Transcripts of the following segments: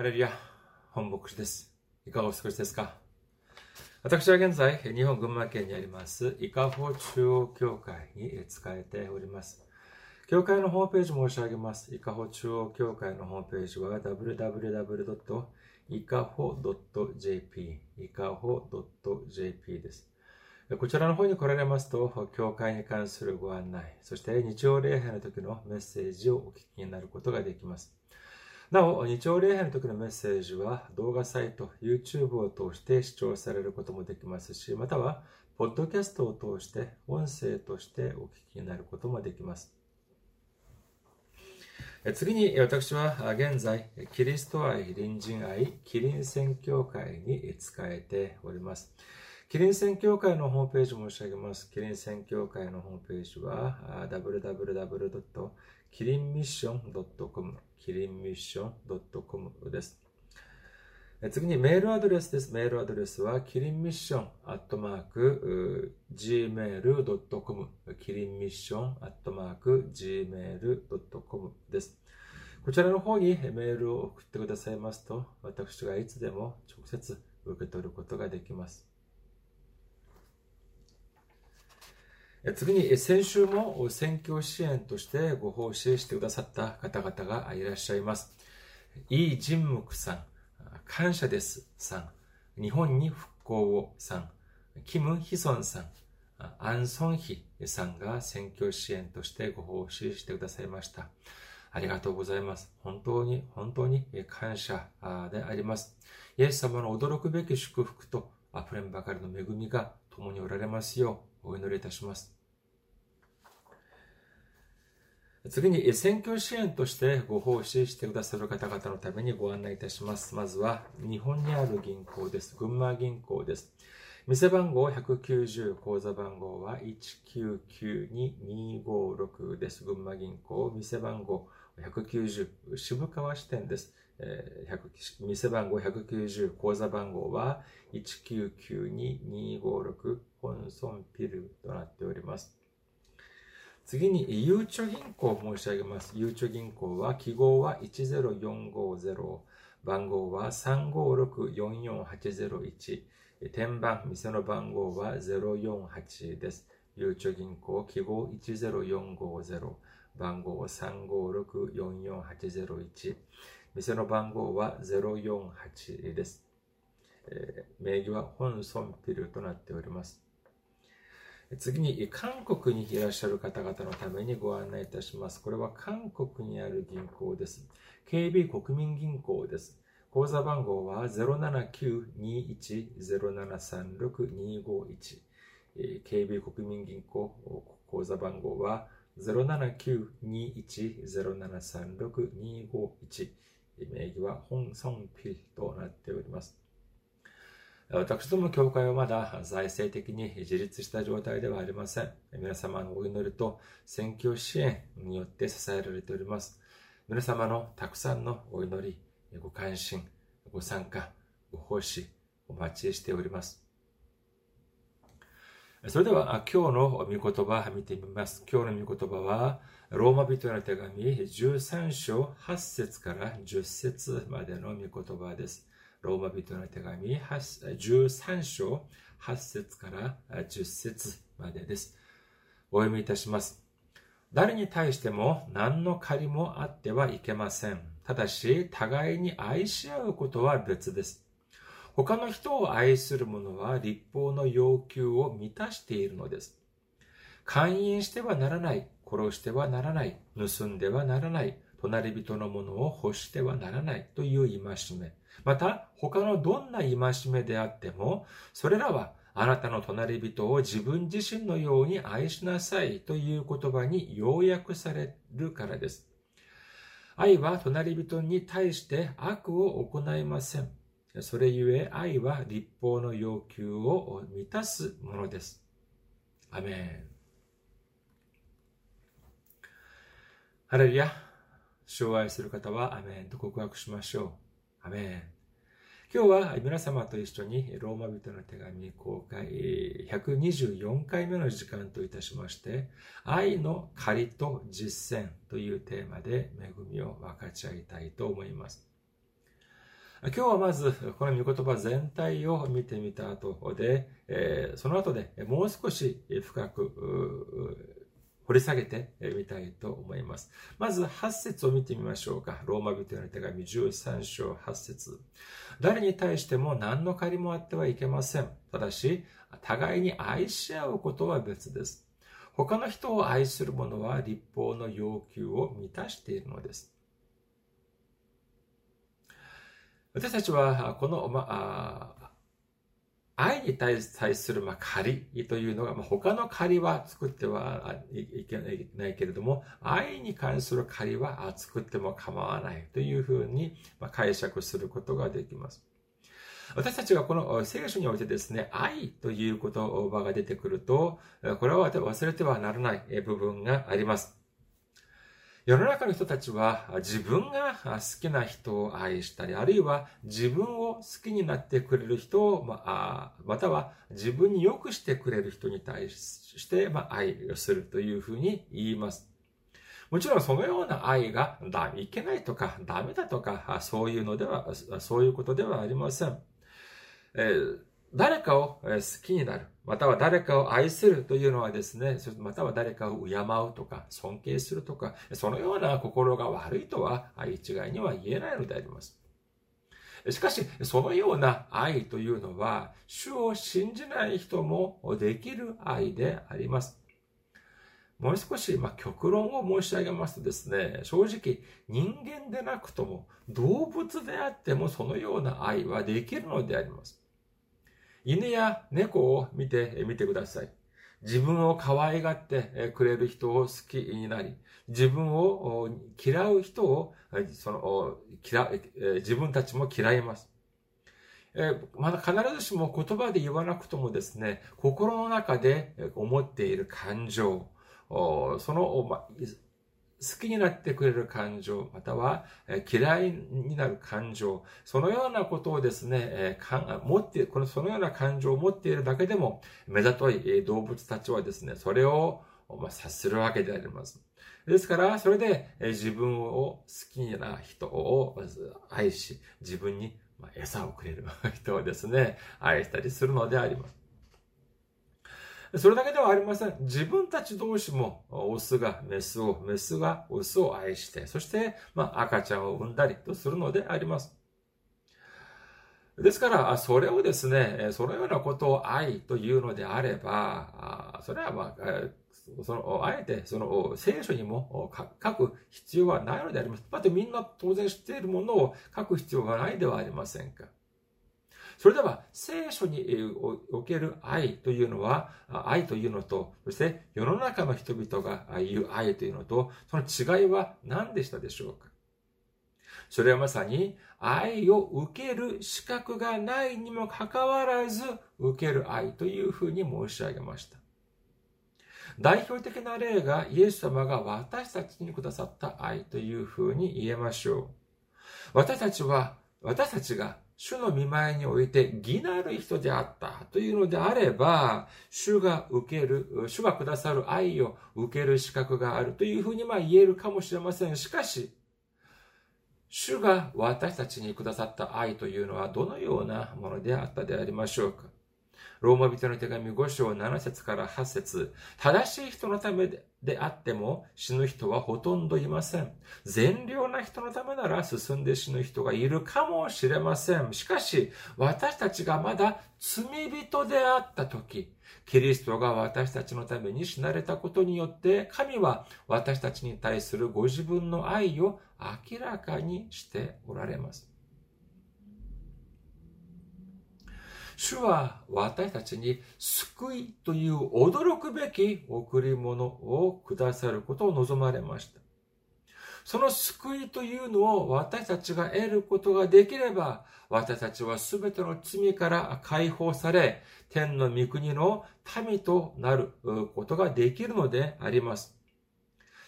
ハレルヤ、本牧師です。いかがお過ごしですか？私は現在、日本群馬県にあります、伊香保中央教会に仕えております。教会のホームページ申し上げます。伊香保中央教会のホームページは www.ikaho.jp 伊香保 .jp です。こちらの方に来られますと、教会に関するご案内、そして日曜礼拝の時のメッセージをお聞きになることができます。なお、日曜礼拝の時のメッセージは動画サイト、YouTube を通して視聴されることもできますし、または、ポッドキャストを通して音声としてお聞きになることもできます。次に私は現在、キリスト愛、隣人愛、キリン宣教会に仕えております。キリン宣教会のホームページ申し上げます。キリン宣教会のホームページは www. キリンミッション .com キリンミッション .com です。次にメールアドレスです。メールアドレスはキリンミッションアットマーク gmail.com キリンミッションアットマーク gmail.com です。こちらの方にメールを送ってくださいますと、私がいつでも直接受け取ることができます。次に、先週も選挙支援としてご奉仕してくださった方々がいらっしゃいます。イ・ジンムクさん、感謝ですさん、日本に復興をさん、キム・ヒソンさん、アン・ソンヒさんが選挙支援としてご奉仕してくださいました。ありがとうございます。本当に、本当に感謝であります。イエス様の驚くべき祝福と溢れんばかりの恵みが共におられますようお祈りいたします。次に、選挙支援としてご奉仕してくださる方々のためにご案内いたします。まずは、日本にある銀行です。群馬銀行です。店番号190、口座番号は1992256です。群馬銀行、店番号190、渋川支店です。店番号190、口座番号は1992256本村ピルとなっております。次に、ゆうちょ銀行を申し上げます。ゆうちょ銀行は、記号は10450、番号は356-44801、天番、店の番号は048です。ゆうちょ銀行、記号10450、番号356-44801、店の番号は048です。えー、名義は本村ピルとなっております。次に、韓国にいらっしゃる方々のためにご案内いたします。これは韓国にある銀行です。KB 国民銀行です。口座番号は079-21-0736-251。KB 国民銀行口座番号は079-21-0736-251。名義は本尊ピとなっております。私どもの教会はまだ財政的に自立した状態ではありません。皆様のお祈りと選挙支援によって支えられております。皆様のたくさんのお祈り、ご関心、ご参加、ご奉仕、お待ちしております。それでは今日の御言葉を見てみます。今日の御言葉は、ローマ人への手紙13章8節から10節までの御言葉です。ローマ人の手紙13章8節から10節までです。お読みいたします。誰に対しても何の借りもあってはいけません。ただし、互いに愛し合うことは別です。他の人を愛する者は立法の要求を満たしているのです。勧誘してはならない、殺してはならない、盗んではならない、隣人のものを欲してはならないという戒め。また、他のどんな戒めであっても、それらはあなたの隣人を自分自身のように愛しなさいという言葉に要約されるからです。愛は隣人に対して悪を行いません。それゆえ愛は立法の要求を満たすものです。アメン。ハレルヤ。障愛する方はアメンと告白しましょう。アメン。今日は皆様と一緒にローマ人の手紙公開124回目の時間といたしまして、愛の借りと実践というテーマで恵みを分かち合いたいと思います。今日はまず、この御言葉全体を見てみた後で、え、その後でもう少し深く掘り下げてみたいと思います。まず8節を見てみましょうか。ローマ人への手紙13章8節誰に対しても何の借りもあってはいけません。ただし、互いに愛し合うことは別です。他の人を愛する者は立法の要求を満たしているのです。私たちは、この、まあ、愛に対する、まあ、仮というのが、まあ、他の仮は作ってはいけないけれども、愛に関する仮は作っても構わないというふうに、まあ、解釈することができます。私たちがこの聖書においてですね、愛という言葉が出てくると、これは忘れてはならない部分があります。世の中の人たちは自分が好きな人を愛したり、あるいは自分を好きになってくれる人を、ままたは自分に良くしてくれる人に対して、ま愛をするというふうに言います。もちろんそのような愛がいけないとかダメだとか、そういうのでは、そういうことではありません。えー誰かを好きになる、または誰かを愛するというのはですね、または誰かを敬うとか、尊敬するとか、そのような心が悪いとは一概には言えないのであります。しかし、そのような愛というのは、主を信じない人もできる愛であります。もう少し、ま、極論を申し上げますとですね、正直、人間でなくとも、動物であってもそのような愛はできるのであります。犬や猫を見てみてください。自分を可愛がってくれる人を好きになり、自分を嫌う人を、その、嫌、自分たちも嫌います。えまだ必ずしも言葉で言わなくともですね、心の中で思っている感情、その、好きになってくれる感情、または嫌いになる感情、そのようなことをですね、持って、このそのような感情を持っているだけでも、目ざとい動物たちはですね、それを察するわけであります。ですから、それで自分を好きな人を愛し、自分に餌をくれる人をですね、愛したりするのであります。それだけではありません。自分たち同士も、オスがメスを、メスがオスを愛して、そして、まあ、赤ちゃんを産んだりとするのであります。ですから、それをですね、そのようなことを愛というのであれば、それはまあ、その、あえて、その、聖書にも書く必要はないのであります。だってみんな当然知っているものを書く必要がないではありませんか。それでは、聖書における愛というのは、愛というのと、そして世の中の人々が言う愛というのと、その違いは何でしたでしょうか？それはまさに、愛を受ける資格がないにもかかわらず、受ける愛というふうに申し上げました。代表的な例がイエス様が私たちにくださった愛というふうに言えましょう。私たちは、私たちが主の見舞いにおいて義なる人であったというのであれば、主が受ける、主がくださる愛を受ける資格があるというふうにまあ言えるかもしれません。しかし、主が私たちにくださった愛というのはどのようなものであったでありましょうかローマ人の手紙5章7節から8節正しい人のためであっても死ぬ人はほとんどいません。善良な人のためなら進んで死ぬ人がいるかもしれません。しかし、私たちがまだ罪人であった時、キリストが私たちのために死なれたことによって、神は私たちに対するご自分の愛を明らかにしておられます。主は私たちに救いという驚くべき贈り物をくださることを望まれました。その救いというのを私たちが得ることができれば、私たちは全ての罪から解放され、天の御国の民となることができるのであります。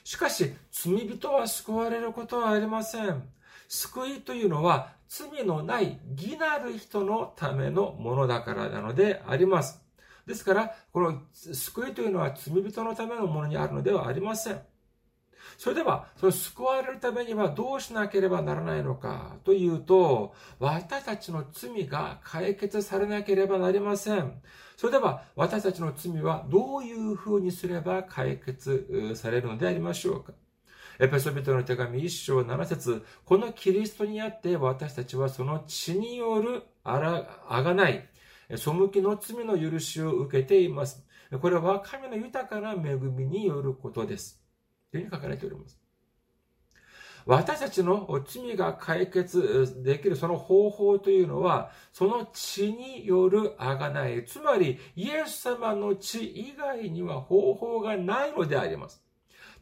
しかし、罪人は救われることはありません。救いというのは罪のない義なる人のためのものだからなのであります。ですから、この救いというのは罪人のためのものにあるのではありません。それでは、その救われるためにはどうしなければならないのかというと、私たちの罪が解決されなければなりません。それでは、私たちの罪はどういうふうにすれば解決されるのでありましょうかエペソビトの手紙1章7節このキリストにあって私たちはその血によるあら、あがない、背きの罪の許しを受けています。これは神の豊かな恵みによることです。というふうに書かれております。私たちの罪が解決できるその方法というのは、その血による贖い、つまりイエス様の血以外には方法がないのであります。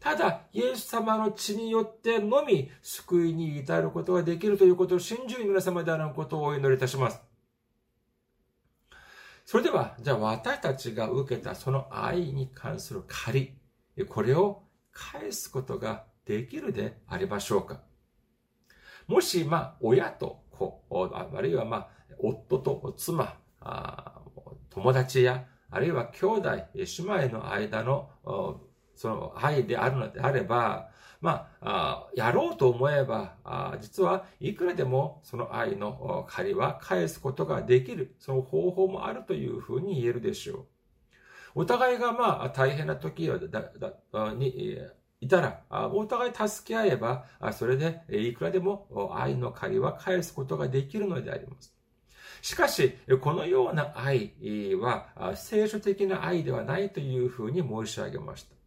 ただ、イエス様の血によってのみ救いに至ることができるということを信じる皆様であることをお祈りいたします。それでは、じゃあ私たちが受けたその愛に関する借り、これを返すことができるでありましょうかもし、まあ、親と子、あるいは、まあ、夫と妻、友達や、あるいは兄弟、姉妹の間の、その愛であるのであれば、まあ、やろうと思えば、実はいくらでもその愛の借りは返すことができる、その方法もあるというふうに言えるでしょう。お互いがまあ大変な時にいたら、お互い助け合えば、それでいくらでも愛の借りは返すことができるのであります。しかし、このような愛は聖書的な愛ではないというふうに申し上げました。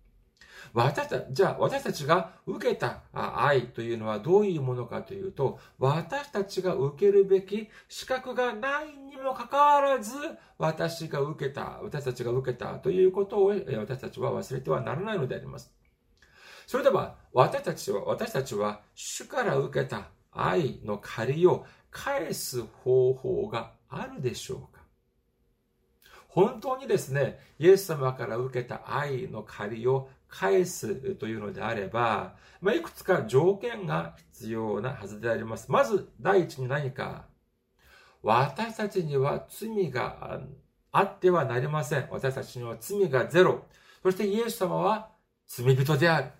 私たじゃあ私たちが受けた愛というのはどういうものかというと、私たちが受けるべき資格がないにもかかわらず、私が受けた、私たちが受けたということを私たちは忘れてはならないのであります。それでは、私たちは、私たちは、主から受けた愛の借りを返す方法があるでしょうか？本当にですね、イエス様から受けた愛の借りを返すというのであれば、まあ、いくつか条件が必要なはずであります。まず、第一に何か、私たちには罪があってはなりません。私たちには罪がゼロ。そしてイエス様は罪人である。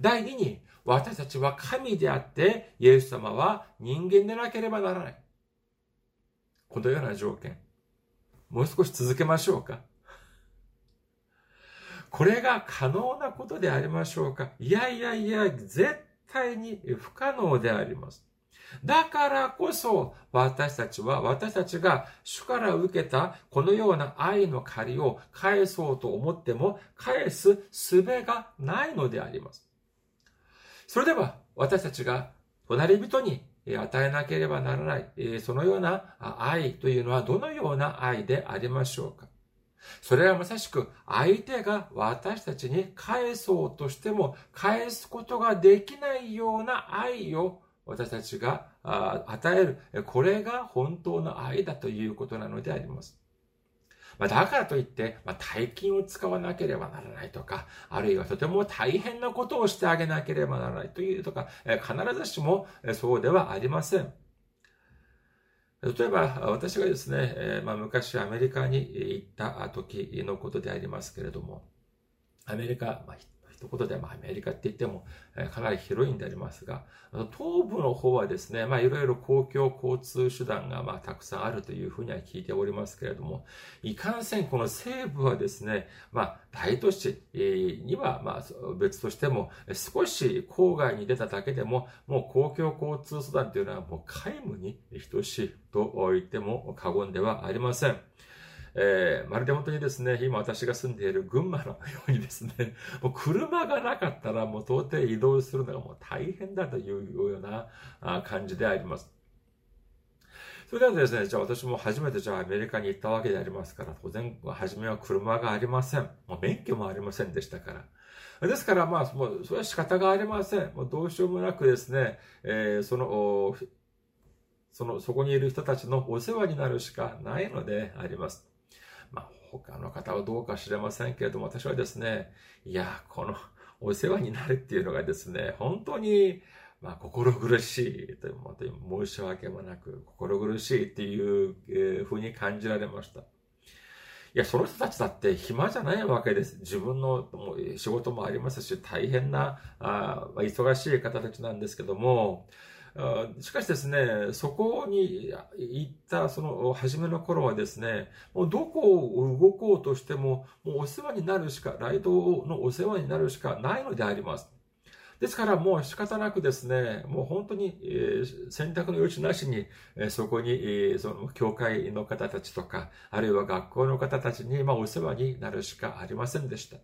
第二に、私たちは神であって、イエス様は人間でなければならない。このような条件。もう少し続けましょうか。これが可能なことでありましょうか？いやいやいや、絶対に不可能であります。だからこそ、私たちは、私たちが主から受けたこのような愛の借りを返そうと思っても、返す術がないのであります。それでは、私たちが隣人に与えなければならない、そのような愛というのはどのような愛でありましょうか？それはまさしく相手が私たちに返そうとしても返すことができないような愛を私たちが与える。これが本当の愛だということなのであります。ま、だからといって、ま、大金を使わなければならないとか、あるいはとても大変なことをしてあげなければならないというとか、必ずしもそうではありません。例えば、私がですね、え、まあ、昔アメリカに行った時のことでありますけれども、アメリカ、まあ、一言で、まあ、アメリカって言っても、え、かなり広いんでありますが、東部の方はですね、まあ、いろいろ公共交通手段が、まあ、たくさんあるというふうには聞いておりますけれども、いかんせん、この西部はですね、まあ、大都市には、まあ、別としても、少し郊外に出ただけでも、もう公共交通手段というのはもう皆無に等しいと言っても過言ではありません。えー、まるで本当にですね、今私が住んでいる群馬のようにですね、もう車がなかったらもう到底移動するのがもう大変だというような感じであります。それではですね、じゃあ私も初めてじゃあアメリカに行ったわけでありますから、当然、初めは車がありません。もう免許もありませんでしたから。ですから、まあ、もう、それは仕方がありません。もうどうしようもなくですね、えー、その、その、そこにいる人たちのお世話になるしかないのであります。まあ、他の方はどうか知れませんけれども、私はですね、いや、このお世話になるっていうのがですね、本当に、まあ、心苦しいという、本当に申し訳もなく、心苦しいっていうふうに感じられました。いや、その人たちだって暇じゃないわけです。自分の仕事もありますし、大変な、あ忙しい方たちなんですけども、しかしですね、そこに行ったその初めの頃はですね、もうどこを動こうとしても、もうお世話になるしか、ライドのお世話になるしかないのであります。ですからもう仕方なくですね、もう本当に、選択の余地なしに、そこに、その教会の方たちとか、あるいは学校の方たちに、ま、お世話になるしかありませんでした。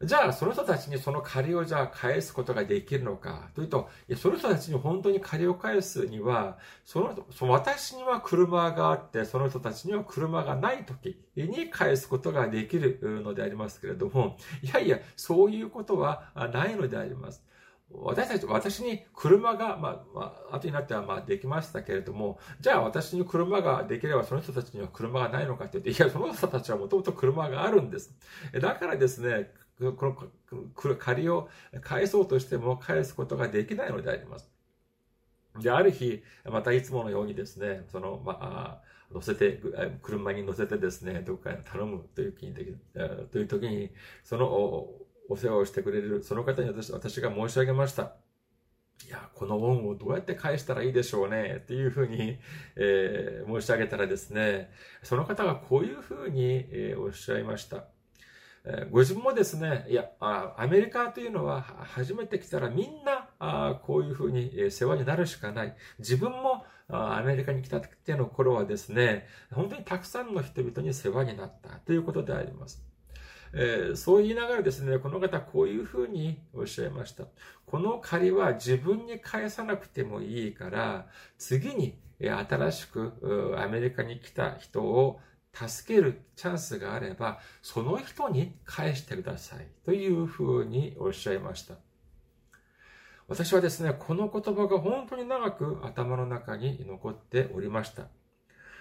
じゃあ、その人たちにその借りをじゃあ返すことができるのかというと、いやその人たちに本当に借りを返すには、そのその私には車があって、その人たちには車がない時に返すことができるのでありますけれども、いやいや、そういうことはないのであります。私たち、私に車が、まあ、まあ、後になってはまあできましたけれども、じゃあ私に車ができればその人たちには車がないのかって言って、いや、その人たちはもともと車があるんです。だからですね、この借りを返そうとしても返すことができないのであります。で、ある日、またいつものようにですね、その、まあ、乗せて、車に乗せてですね、どこかに頼むという時にで、という時に、そのお世話をしてくれる、その方に私私が申し上げました。いや、この恩をどうやって返したらいいでしょうね、っていうふうに、えー、申し上げたらですね、その方がこういうふうに、えー、おっしゃいました。ご自分もですね、いや、アメリカというのは初めて来たらみんなこういうふうに世話になるしかない。自分もアメリカに来たての頃はですね、本当にたくさんの人々に世話になったということであります。えー、そう言いながらですね、この方こういうふうにおっしゃいました。この借りは自分に返さなくてもいいから、次に新しくアメリカに来た人を助けるチャンスがあれば、その人に返してください。というふうにおっしゃいました。私はですね、この言葉が本当に長く頭の中に残っておりました。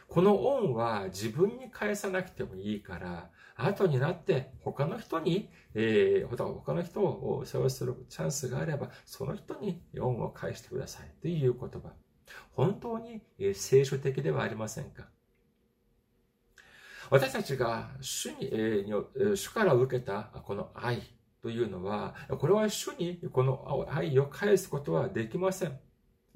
この恩は自分に返さなくてもいいから、後になって他の人に、えー、他の人を世話するチャンスがあれば、その人に恩を返してくださいという言葉。本当に聖書的ではありませんか？私たちが主に、えー、主から受けたこの愛というのは、これは主にこの愛を返すことはできません。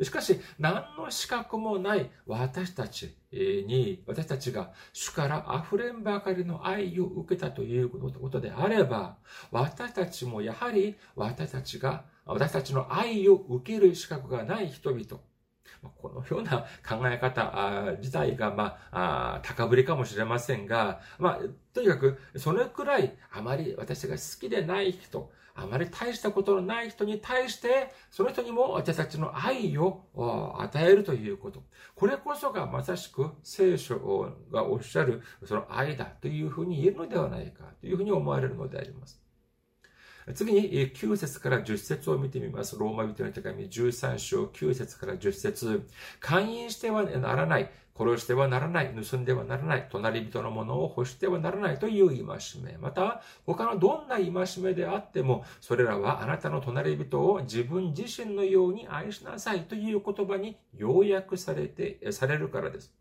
しかし、何の資格もない私たちに、私たちが主から溢れんばかりの愛を受けたということであれば、私たちもやはり私たちが、私たちの愛を受ける資格がない人々、このような考え方自体が、まあ、高ぶりかもしれませんが、まあ、とにかく、それくらいあまり私が好きでない人、あまり大したことのない人に対して、その人にも私たちの愛を与えるということ。これこそがまさしく聖書がおっしゃるその愛だというふうに言えるのではないかというふうに思われるのであります。次に9節から10節を見てみます。ローマ人の手紙13章9節から10節勧誘してはならない。殺してはならない。盗んではならない。隣人のものを欲してはならないという戒め。また、他のどんな戒めであっても、それらはあなたの隣人を自分自身のように愛しなさいという言葉に要約されて、されるからです。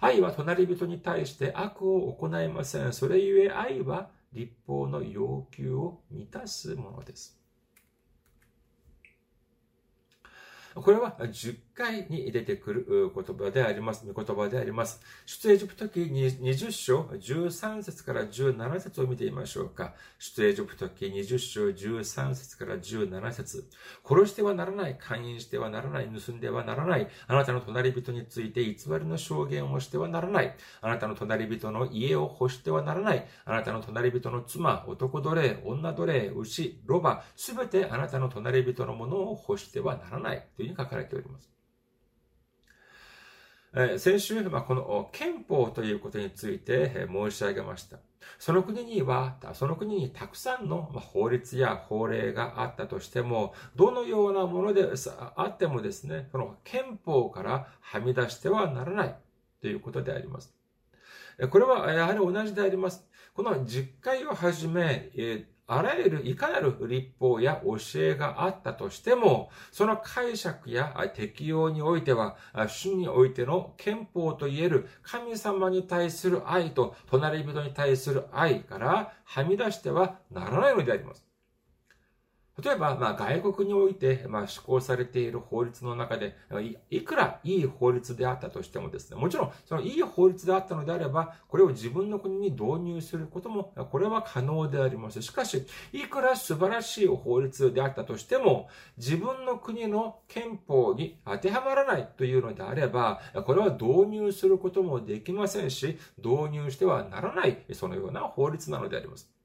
愛は隣人に対して悪を行いません。それゆえ愛は立法の要求を満たすものです。これは10回に出てくる言葉であります。言葉であります。出エジプト記20章13節から17節を見てみましょうか。出エジプト記20章13節から17節殺してはならない、勧誘してはならない、盗んではならない、あなたの隣人について偽りの証言をしてはならない、あなたの隣人の家を欲してはならない、あなたの隣人の妻、男奴隷、女奴隷、牛、ロバ、すべてあなたの隣人のものを欲してはならないというふうに書かれております。え先週、まあ、この憲法ということについて申し上げました。その国には、その国にたくさんの法律や法令があったとしても、どのようなものであってもですね、この憲法からはみ出してはならないということであります。これはやはり同じであります。この実会をはじめ、えあらゆるいかなる立法や教えがあったとしても、その解釈や適用においては、主においての憲法といえる神様に対する愛と隣人に対する愛からはみ出してはならないのであります。例えば、まあ、外国において、まあ、施行されている法律の中でい、いくらいい法律であったとしてもですね、もちろん、そのいい法律であったのであれば、これを自分の国に導入することも、これは可能であります。しかし、いくら素晴らしい法律であったとしても、自分の国の憲法に当てはまらないというのであれば、これは導入することもできませんし、導入してはならない、そのような法律なのであります。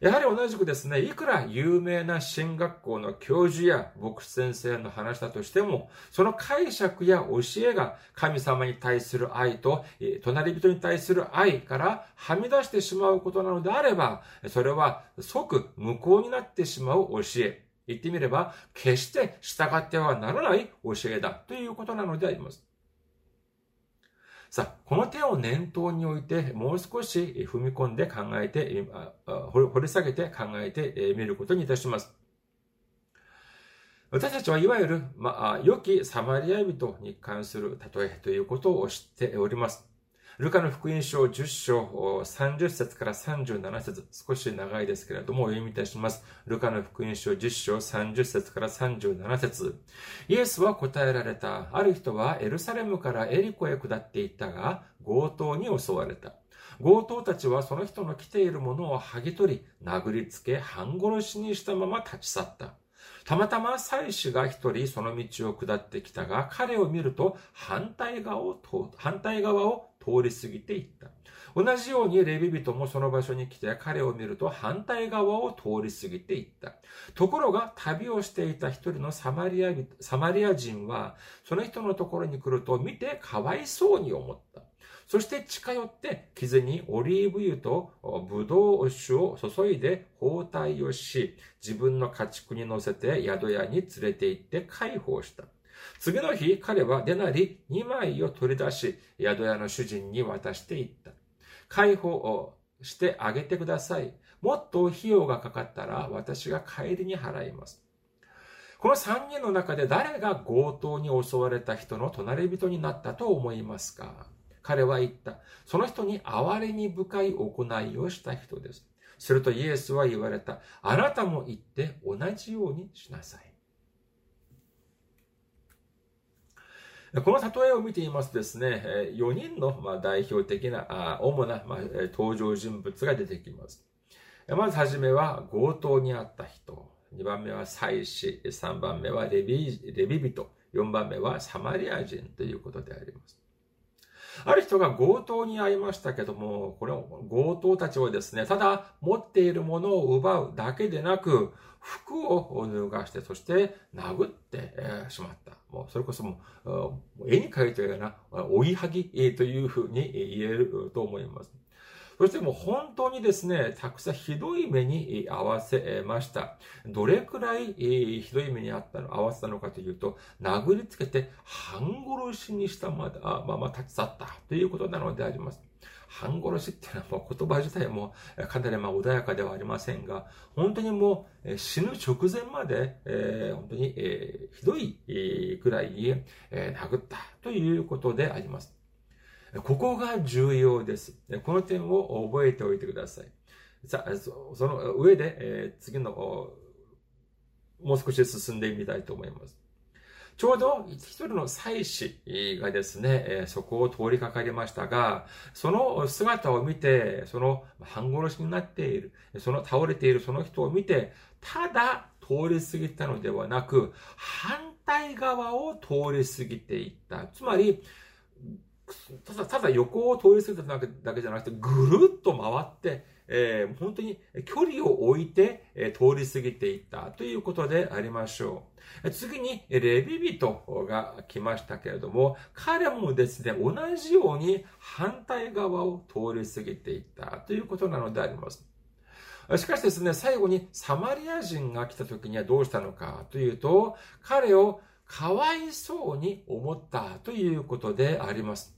やはり同じくですね、いくら有名な進学校の教授や牧師先生の話だとしても、その解釈や教えが神様に対する愛と、隣人に対する愛からはみ出してしまうことなのであれば、それは即無効になってしまう教え。言ってみれば、決して従ってはならない教えだということなのであります。さあ、この点を念頭において、もう少し踏み込んで考えて、掘り下げて考えてみることにいたします。私たちはいわゆる、まあ、良きサマリア人に関する例えということを知っております。ルカの福音書10章30節から37節少し長いですけれどもお読みいたします。ルカの福音書10章30節から37節イエスは答えられた。ある人はエルサレムからエリコへ下っていったが、強盗に襲われた。強盗たちはその人の着ているものを剥ぎ取り、殴りつけ、半殺しにしたまま立ち去った。たまたま祭司が一人その道を下ってきたが、彼を見ると反対側を反対側を通り過ぎていった。同じようにレビ人もその場所に来て彼を見ると反対側を通り過ぎていった。ところが旅をしていた一人のサマリアサマリア人はその人のところに来ると見てかわいそうに思った。そして近寄って傷にオリーブ油とブドウ酒を注いで包帯をし、自分の家畜に乗せて宿屋に連れて行って解放した。次の日、彼はデナリ2枚を取り出し、宿屋の主人に渡していった。解放をしてあげてください。もっと費用がかかったら私が帰りに払います。この3人の中で誰が強盗に襲われた人の隣人になったと思いますか？彼は言った。その人に憐れみ深い行いをした人です。するとイエスは言われた。あなたも言って同じようにしなさい。この例えを見ていますとですね、4人の代表的な、主な登場人物が出てきます。まずはじめは強盗にあった人。2番目は祭司。3番目はレビレビ人。4番目はサマリア人ということであります。ある人が強盗に遭いましたけども、これ強盗たちはですね、ただ持っているものを奪うだけでなく、服を脱がして、そして殴ってしまった。もうそれこそもう、絵に描いたような追いはぎというふうに言えると思います。そしてもう本当にですね、たくさんひどい目に合わせました。どれくらいひどい目にあったの、合わせたのかというと、殴りつけて半殺しにしたままま立ち去ったということなのであります。半殺しっていうのはもう言葉自体もかなりま穏やかではありませんが、本当にもう死ぬ直前まで、えー、本当に、えー、ひどいくらい、えー、殴ったということであります。ここが重要です。この点を覚えておいてください。さあ、その上で、えー、次の、もう少し進んでみたいと思います。ちょうど一人の祭司がですね、そこを通りかかりましたが、その姿を見て、その半殺しになっている、その倒れているその人を見て、ただ通り過ぎたのではなく、反対側を通り過ぎていった。つまり、ただ、ただ横を通り過ぎただけじゃなくて、ぐるっと回って、えー、本当に距離を置いて、えー、通り過ぎていったということでありましょう。次に、レビ人が来ましたけれども、彼もですね、同じように反対側を通り過ぎていったということなのであります。しかしですね、最後にサマリア人が来た時にはどうしたのかというと、彼をかわいそうに思ったということであります。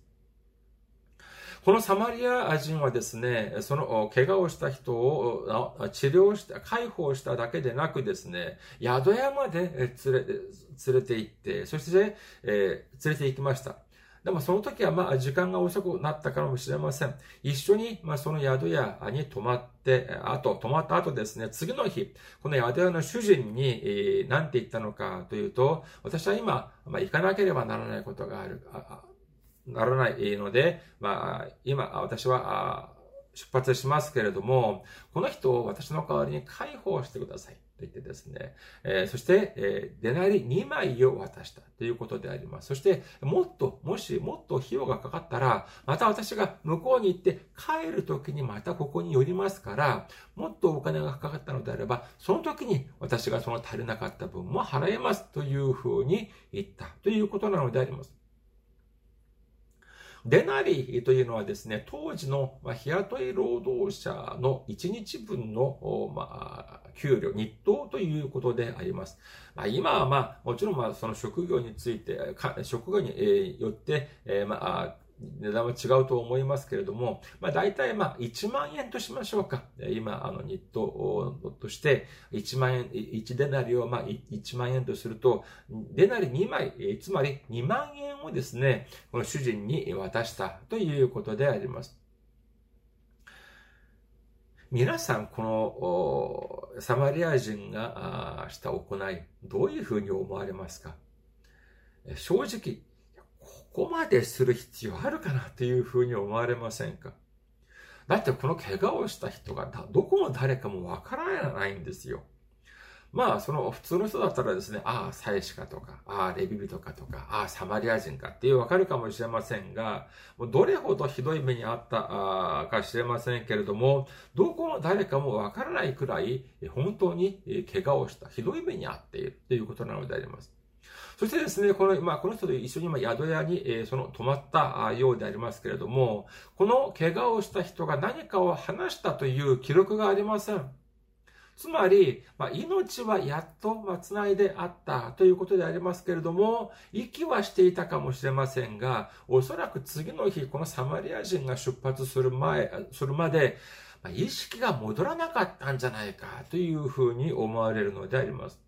このサマリア人はですね、その怪我をした人を治療した、解放しただけでなくですね、宿屋まで連れ連れて行って、そして、えー、連れて行きました。でもその時はまあ時間が遅くなったかもしれません。一緒にまあその宿屋に泊まって、あと、泊まった後ですね、次の日、この宿屋の主人に、何て言ったのかというと、私は今、まあ、行かなければならないことがある。あならないので、まあ、今、私は出発しますけれども、この人を私の代わりに解放してください。と言ってですね、えー、そして、えー、デナリ2枚を渡したということであります。そして、もっと、もしもっと費用がかかったら、また私が向こうに行って帰る時にまたここに寄りますから、もっとお金がかかったのであれば、その時に私がその足りなかった分も払えますというふうに言ったということなのであります。デナリというのはですね、当時の日雇い労働者の1日分の、まあ、給料、日当ということであります。まあ、今はまあ、もちろんまあ、その職業について、職業によって、えー、まあ、値段は違うと思いますけれども、まあ大体まあ1万円としましょうか。今、あの、ニットとして1万円、1デナリをまあ1万円とすると、デナリ2枚、つまり2万円をですね、この主人に渡したということであります。皆さん、このサマリア人がした行い、どういうふうに思われますか？正直、ここまでする必要あるかなというふうに思われませんか？だってこの怪我をした人がどこの誰かもわからないんですよ。まあ、その普通の人だったらですね、ああ、祭司かとか、ああ、レビビとかとか、ああ、サマリア人かっていうわかるかもしれませんが、もうどれほどひどい目にあったか知れませんけれども、どこの誰かもわからないくらい、本当に怪我をした、ひどい目にあっているということなのであります。そしてですね、この、まあ、この人と一緒に今宿屋に、えー、その泊まったようでありますけれども、この怪我をした人が何かを話したという記録がありません。つまり、まあ、命はやっと、まあ、繋いであったということでありますけれども、息はしていたかもしれませんが、おそらく次の日、このサマリア人が出発する前、するまで、まあ、意識が戻らなかったんじゃないかというふうに思われるのであります。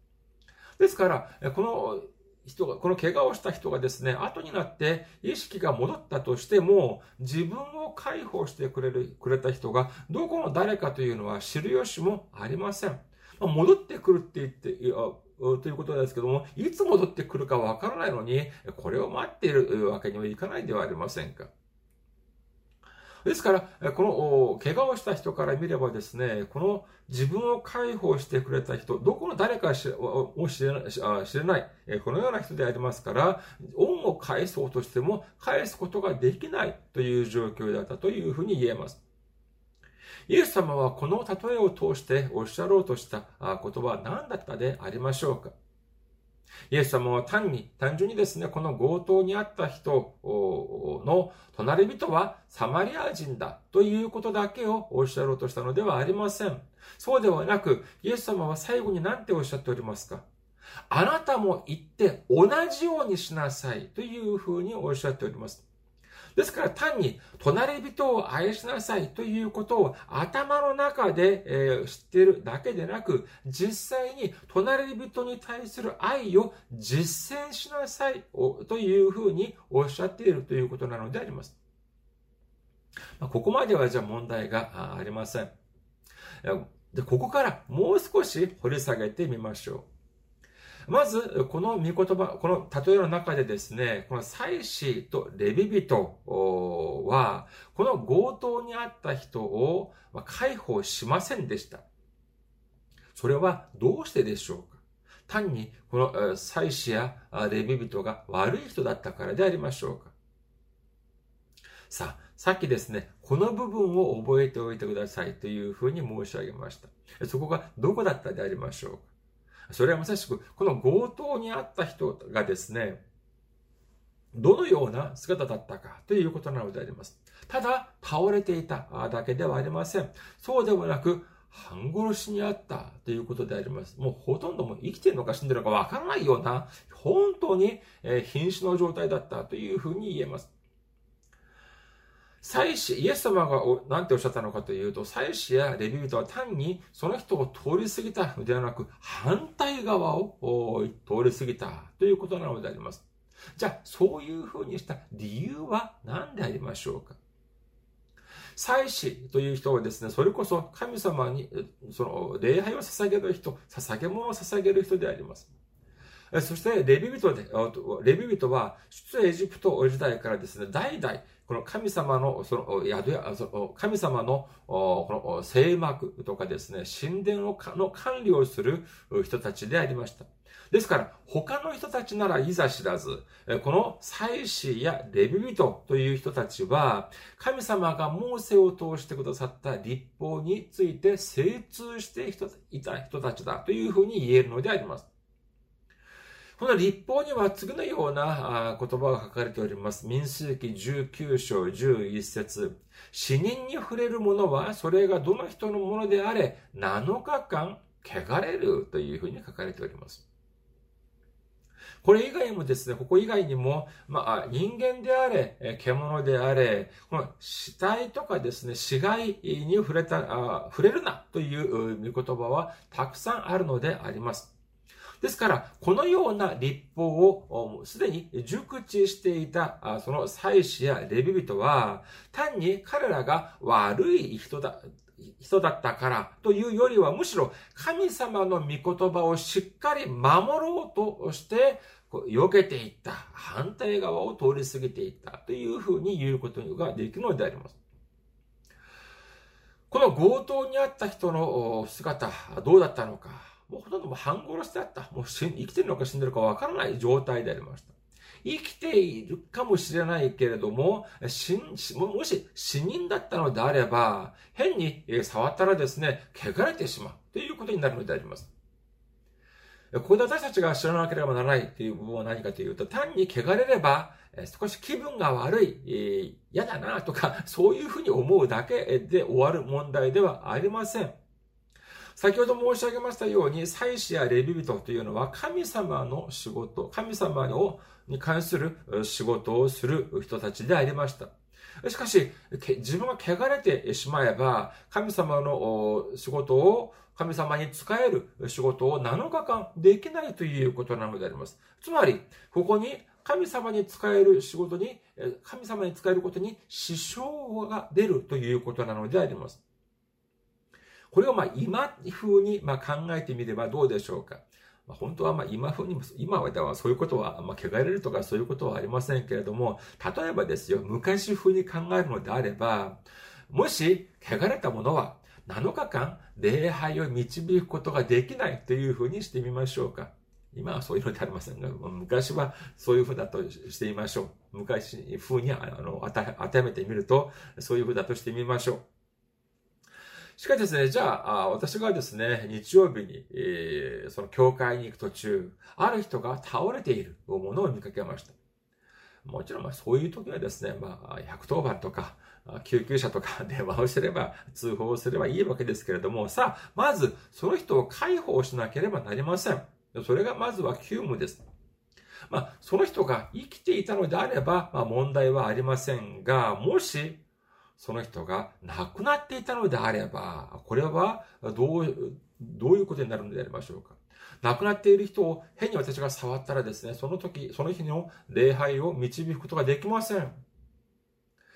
ですから、この人が、この怪我をした人がですね、後になって意識が戻ったとしても、自分を解放してくれる、くれた人が、どこの誰かというのは知る由もありません。ま、戻ってくるって言って、ということですけども、いつ戻ってくるかわからないのに、これを待っているわけにはいかないではありませんか。ですから、この怪我をした人から見ればですね、この自分を解放してくれた人、どこの誰かを知れない知れない、このような人でありますから、恩を返そうとしても返すことができないという状況だったというふうに言えます。イエス様はこの例えを通しておっしゃろうとした言葉は何だったでありましょうか？イエス様は単に、単純にですね、この強盗にあった人の隣人はサマリア人だということだけをおっしゃろうとしたのではありません。そうではなく、イエス様は最後に何ておっしゃっておりますか？あなたも行って同じようにしなさいというふうにおっしゃっております。ですから単に隣人を愛しなさいということを頭の中で、え知っているだけでなく、実際に隣人に対する愛を実践しなさいというふうにおっしゃっているということなのであります。ここまではじゃあ問題がありません。で、ここからもう少し掘り下げてみましょう。まず、この御言葉、この例えの中でですね、この祭司とレビ人は、この強盗にあった人を解放しませんでした。それはどうしてでしょうか？単に、この祭司やレビ人が悪い人だったからでありましょうか？さあ、さっきですね、この部分を覚えておいてくださいというふうに申し上げました。そこがどこだったでありましょうか？それはまさしく、この強盗にあった人がですね、どのような姿だったかということなのであります。ただ、倒れていただけではありません。そうではなく、半殺しにあったということであります。もうほとんども生きてるのか死んでるのかわからないような、本当に瀕死の状態だったというふうに言えます。祭司、イエス様が何ておっしゃったのかというと、祭司やレビュートは単にその人を通り過ぎたのではなく、反対側を通り過ぎたということなのであります。じゃあ、そういうふうにした理由は何でありましょうか？祭司という人はですね、それこそ神様に、その礼拝を捧げる人、捧げ物を捧げる人であります。そして、レビ人で、レビ人は、出エジプト時代からですね、代々、この神様の、その、宿や、その、神様の、この、聖幕とかですね、神殿を、の管理をする人たちでありました。ですから、他の人たちならいざ知らず、この祭司やレビ人という人たちは、神様がモーセを通してくださった立法について精通していた人たちだというふうに言えるのであります。この立法には次のような言葉が書かれております。民数記19章11節死人に触れるものは、それがどの人のものであれ、7日間汚れるというふうに書かれております。これ以外もですね、ここ以外にも、まあ、人間であれ、獣であれ、この死体とかですね、死骸に触れた、あ触れるなという見言葉はたくさんあるのであります。ですから、このような立法をすでに熟知していた、その祭司やレビ人は、単に彼らが悪い人だ、人だったからというよりは、むしろ神様の御言葉をしっかり守ろうとして、避けていった、反対側を通り過ぎていったというふうに言うことができるのであります。この強盗にあった人の姿、どうだったのか。もうほとんど半殺しだった。もう生きてるのか死んでるかわからない状態でありました。生きているかもしれないけれども、死もし死人だったのであれば、変に触ったらですね、汚れてしまうということになるのであります。ここで私たちが知らなければならないという部分は何かというと、単に汚れれば、少し気分が悪い、嫌だなとか、そういうふうに思うだけで終わる問題ではありません。先ほど申し上げましたように、祭司やレビ人というのは神様の仕事、神様のに関する仕事をする人たちでありました。しかし、自分が汚れてしまえば、神様の仕事を神様に仕える仕事を7日間できないということなのであります。つまり、ここに神様に仕える仕事に、神様に仕えることに支障が出るということなのであります。これをま今風にま考えてみればどうでしょうか。ま、本当はま今風にも、今はそういうことは、まあ、汚れるとかそういうことはありませんけれども、例えばですよ、昔風に考えるのであれば、もし、汚れたものは7日間礼拝を導くことができないというふうにしてみましょうか。今はそういうのでありませんが、昔はそういうふうだとしてみましょう。昔風にあの当てはめてみると、そういうふうだとしてみましょう。しかしですね、じゃあ、私がですね、日曜日に、えー、その教会に行く途中、ある人が倒れているものを見かけました。もちろん、まあ、そういう時はですね、まあ、110番とか、救急車とか 電話をすれば、通報をすればいいわけですけれども、さあ、まず、その人を解放しなければなりません。それがまずは急務です。まあ、その人が生きていたのであれば、まあ、問題はありませんが、もし、その人が亡くなっていたのであれば、これはどう、どういうことになるのでありましょうか？亡くなっている人を変に私が触ったらですね、その時、その日の礼拝を導くことができません。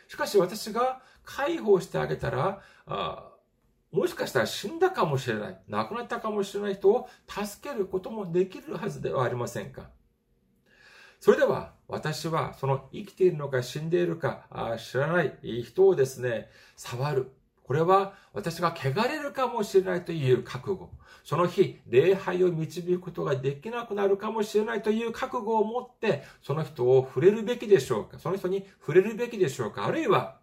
しかし私が解放してあげたら、あもしかしたら死んだかもしれない、亡くなったかもしれない人を助けることもできるはずではありませんか？それでは、私はその生きているのか死んでいるか知らない人をですね、触る。これは私が汚れるかもしれないという覚悟。その日、礼拝を導くことができなくなるかもしれないという覚悟を持って、その人を触れるべきでしょうかその人に触れるべきでしょうかあるいは、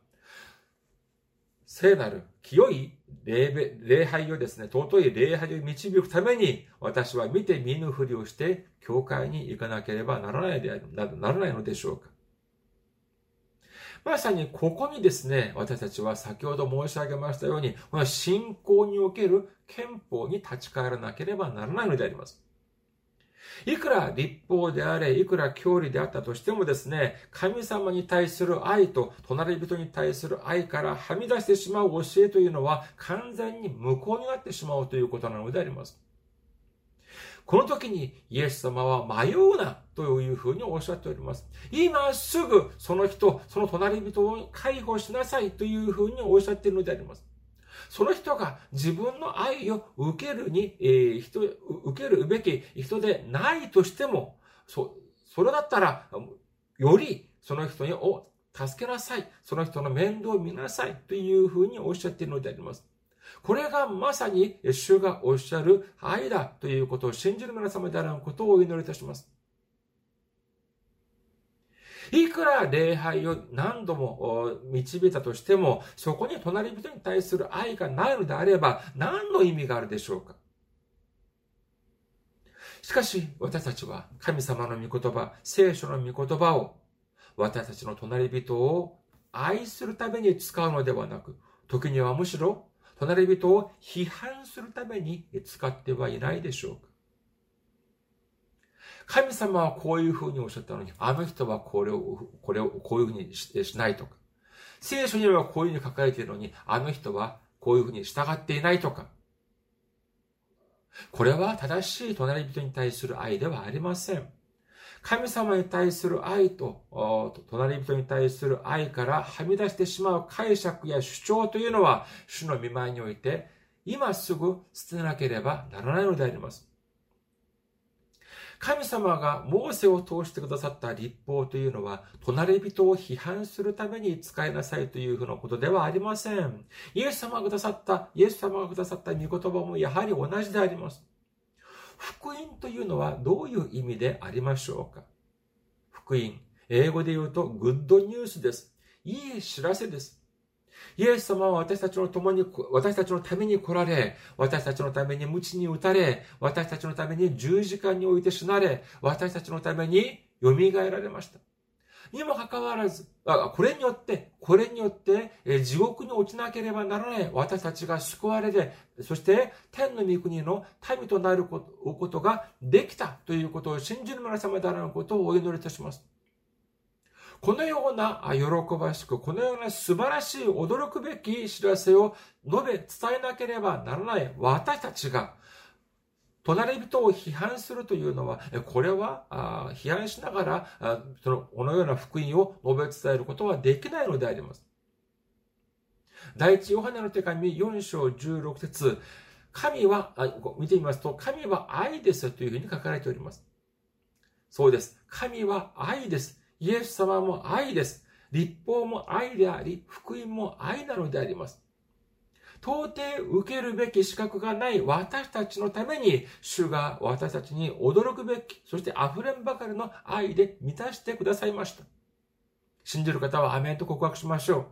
聖なる清い礼拝をですね、尊い礼拝を導くために、私は見て見ぬふりをして、教会に行かなければならないで、ならないのでしょうか。まさにここにですね、私たちは先ほど申し上げましたように、この信仰における憲法に立ち返らなければならないのであります。いくら立法であれ、いくら教理であったとしてもですね、神様に対する愛と隣人に対する愛からはみ出してしまう教えというのは完全に無効になってしまうということなのであります。この時にイエス様は迷うなというふうにおっしゃっております。今すぐその人、その隣人を解放しなさいというふうにおっしゃっているのであります。その人が自分の愛を受けるに、えー、人、受けるべき人でないとしても、そ、それだったら、よりその人に、お、助けなさい。その人の面倒を見なさい。というふうにおっしゃっているのであります。これがまさに主がおっしゃる愛だということを信じる皆様であることをお祈りいたします。いくら礼拝を何度も導いたとしても、そこに隣人に対する愛がないのであれば、何の意味があるでしょうか？しかし、私たちは神様の御言葉、聖書の御言葉を、私たちの隣人を愛するために使うのではなく、時にはむしろ隣人を批判するために使ってはいないでしょうか？神様はこういうふうにおっしゃったのに、あの人はこれを、これをこういうふうにしないとか、聖書にはこういうふうに書かれているのに、あの人はこういうふうに従っていないとか、これは正しい隣人に対する愛ではありません。神様に対する愛と、隣人に対する愛からはみ出してしまう解釈や主張というのは、主の見舞いにおいて、今すぐ捨てなければならないのであります。神様がモーセを通してくださった立法というのは、隣人を批判するために使いなさいというふうなことではありません。イエス様がくださった、イエス様がくださった御言葉もやはり同じであります。福音というのはどういう意味でありましょうか？福音。英語で言うと、グッドニュースです。いい知らせです。イエス様は私たちの共に、私たちのために来られ、私たちのために鞭に打たれ、私たちのために十字架において死なれ、私たちのために蘇られました。にもかかわらず、これによって、これによって、地獄に落ちなければならない私たちが救われて、そして天の御国の民となることができたということを信じる皆様であることをお祈りいたします。このような喜ばしく、このような素晴らしい驚くべき知らせを述べ伝えなければならない私たちが、隣人を批判するというのは、これは批判しながら、そのこのような福音を述べ伝えることはできないのであります。第一ヨハネの手紙4章16節神は、見てみますと、神は愛ですというふうに書かれております。そうです。神は愛です。イエス様も愛です。立法も愛であり、福音も愛なのであります。到底受けるべき資格がない私たちのために、主が私たちに驚くべき、そして溢れんばかりの愛で満たしてくださいました。信じる方はアメンと告白しましょう。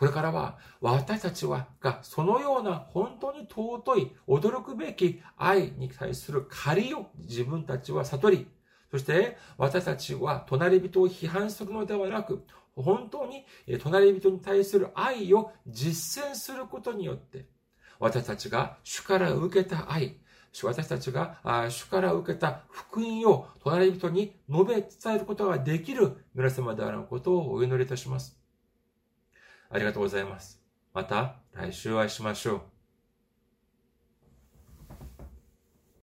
これからは私たちはがそのような本当に尊い驚くべき愛に対する借りを自分たちは悟り、そして私たちは隣人を批判するのではなく、本当に隣人に対する愛を実践することによって、私たちが主から受けた愛、私たちが主から受けた福音を隣人に述べ伝えることができる皆様であることをお祈りいたします。ありがとうございます。また来週お会いしましょう。